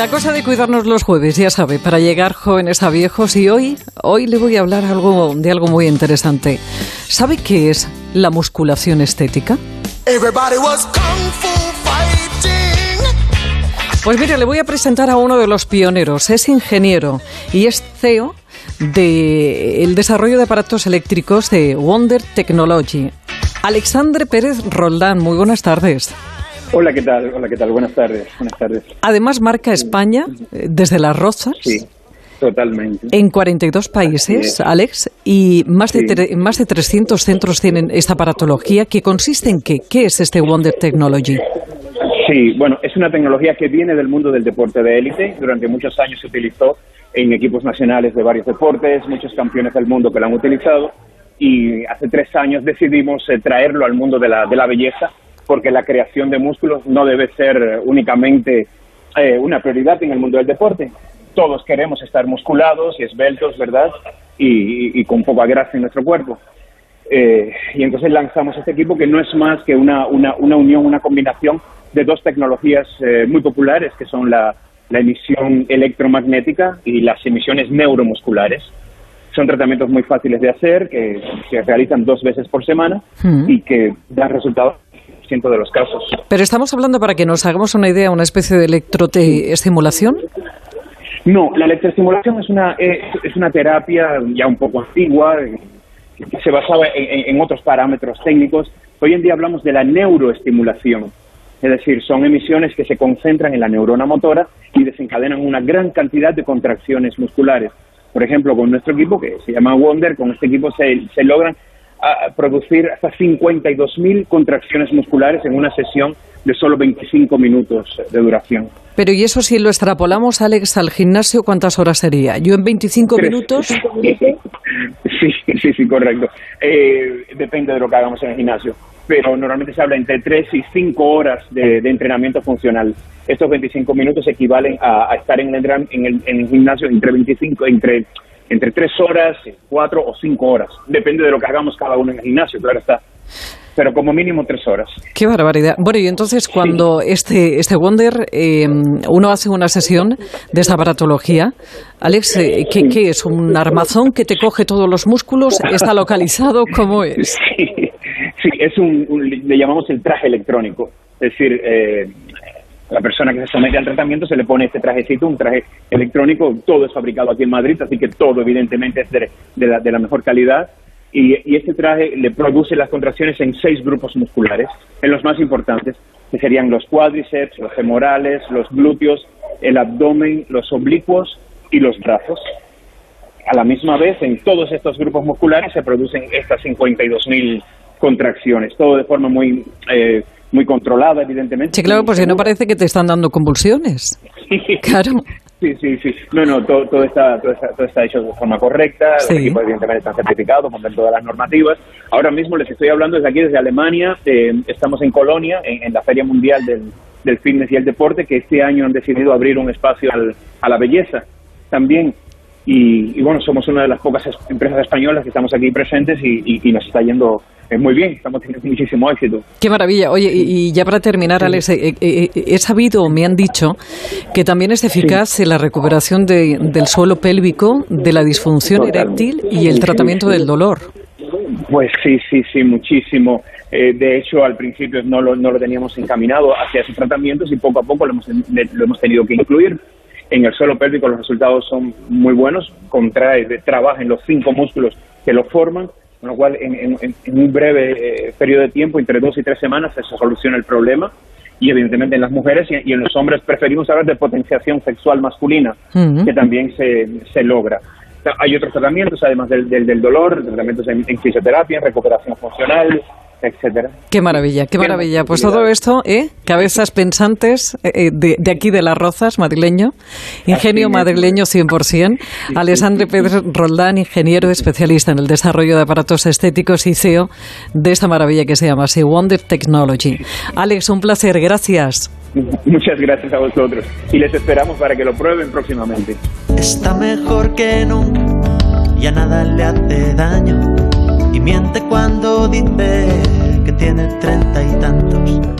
La cosa de cuidarnos los jueves, ya sabe, para llegar jóvenes a viejos y hoy, hoy le voy a hablar algo, de algo muy interesante. ¿Sabe qué es la musculación estética? Pues mire, le voy a presentar a uno de los pioneros. Es ingeniero y es CEO del desarrollo de aparatos eléctricos de Wonder Technology. Alexandre Pérez Roldán, muy buenas tardes. Hola, ¿qué tal? Hola, ¿qué tal? Buenas tardes. Buenas tardes. Además, marca España eh, desde las Rozas. Sí, totalmente. En 42 países, Alex, y más de, más de 300 centros tienen esta aparatología. ¿Qué consiste en qué? ¿Qué es este Wonder Technology? Sí, bueno, es una tecnología que viene del mundo del deporte de élite. Durante muchos años se utilizó en equipos nacionales de varios deportes, muchos campeones del mundo que lo han utilizado. Y hace tres años decidimos eh, traerlo al mundo de la, de la belleza porque la creación de músculos no debe ser únicamente eh, una prioridad en el mundo del deporte. Todos queremos estar musculados y esbeltos, ¿verdad? Y, con poca grasa en nuestro cuerpo. Eh, y entonces lanzamos este equipo que no es más que una, una, una unión, una combinación de dos tecnologías eh, muy populares, que son la, la emisión electromagnética y las emisiones neuromusculares. Son tratamientos muy fáciles de hacer, que se realizan dos veces por semana mm. y que dan resultados de los casos. Pero estamos hablando, para que nos hagamos una idea, una especie de electroestimulación. No, la electroestimulación es una, es, una terapia ya un poco antigua, que se basaba en, otros parámetros técnicos. Hoy en día hablamos de la neuroestimulación, es decir, son emisiones que se concentran en la neurona motora y desencadenan una gran cantidad de contracciones musculares. Por ejemplo, con nuestro equipo, que se llama Wonder, con este equipo se, se logran a producir hasta 52.000 contracciones musculares en una sesión de solo 25 minutos de duración. Pero y eso si lo extrapolamos, Alex, al gimnasio, ¿cuántas horas sería? ¿Yo en 25 minutos? Sí, sí, sí, correcto. Eh, depende de lo que hagamos en el gimnasio. Pero normalmente se habla entre 3 y 5 horas de, entrenamiento funcional. Estos 25 minutos equivalen a, estar en el, en el, en el gimnasio entre 25, entre entre tres horas, cuatro o cinco horas. Depende de lo que hagamos cada uno en el gimnasio, claro está. Pero como mínimo tres horas. Qué barbaridad. Bueno, y entonces cuando este, este Wonder, eh, uno hace una sesión de esta aparatología, Alex, eh, ¿qué, ¿qué, es? ¿Un armazón que te coge todos los músculos? ¿Está localizado? ¿Cómo es? Sí, sí es un, le llamamos el traje electrónico. Es decir, eh, la persona que se somete al tratamiento se le pone este trajecito, un traje electrónico, todo es fabricado aquí en Madrid, así que todo evidentemente es de, la, mejor calidad. Y, este traje le produce las contracciones en seis grupos musculares, en los más importantes, que serían los cuádriceps, los femorales, los glúteos, el abdomen, los oblicuos y los brazos. A la misma vez, en todos estos grupos musculares se producen estas 52.000 contracciones, todo de forma muy eh, muy controlada, evidentemente. Sí, claro, pues si no parece que te están dando convulsiones. Claro. Sí, sí, sí. No, no, todo, todo, está, todo, está, hecho de forma correcta. Los equipos, evidentemente, están certificados, cumplen todas las normativas. Ahora mismo les estoy hablando desde aquí, desde Alemania. Eh, estamos en Colonia, en, la Feria Mundial del, del Fitness y el Deporte, que este año han decidido abrir un espacio al, a la belleza también. Y, bueno, somos una de las pocas empresas españolas que estamos aquí presentes y, nos está yendo eh, muy bien, estamos teniendo muchísimo éxito. Qué maravilla. Oye, y, ya para terminar, Alex, eh, eh, he sabido, me han dicho, que también es eficaz en la recuperación del suelo pélvico, de la disfunción eréctil y el tratamiento del dolor. Pues sí, sí, sí, muchísimo. de hecho, al principio no lo, no lo teníamos encaminado hacia esos tratamientos y poco a poco lo hemos, lo hemos tenido que incluir en el suelo pélvico los resultados son muy buenos, contrae, trabaja en los cinco músculos que lo forman, con lo cual en, un breve eh, periodo de tiempo, entre dos y tres semanas, se soluciona el problema. Y evidentemente en las mujeres y, en los hombres preferimos hablar de potenciación sexual masculina, que también se, se logra. Hay otros tratamientos, además del, del, dolor, tratamientos en, en fisioterapia, en recuperación funcional, etcétera. Qué maravilla, qué maravilla. Pues todo esto, ¿eh? Cabezas pensantes eh, de, de, aquí de Las Rozas, madrileño. Ingenio madrileño 100%. Alessandro Pedro Roldán, ingeniero especialista en el desarrollo de aparatos estéticos y CEO de esta maravilla que se llama así, Wonder Technology. Alex, un placer, gracias. Muchas gracias a vosotros y les esperamos para que lo prueben próximamente. Está mejor que nunca, ya nada le hace daño y miente cuando dice que tiene treinta y tantos.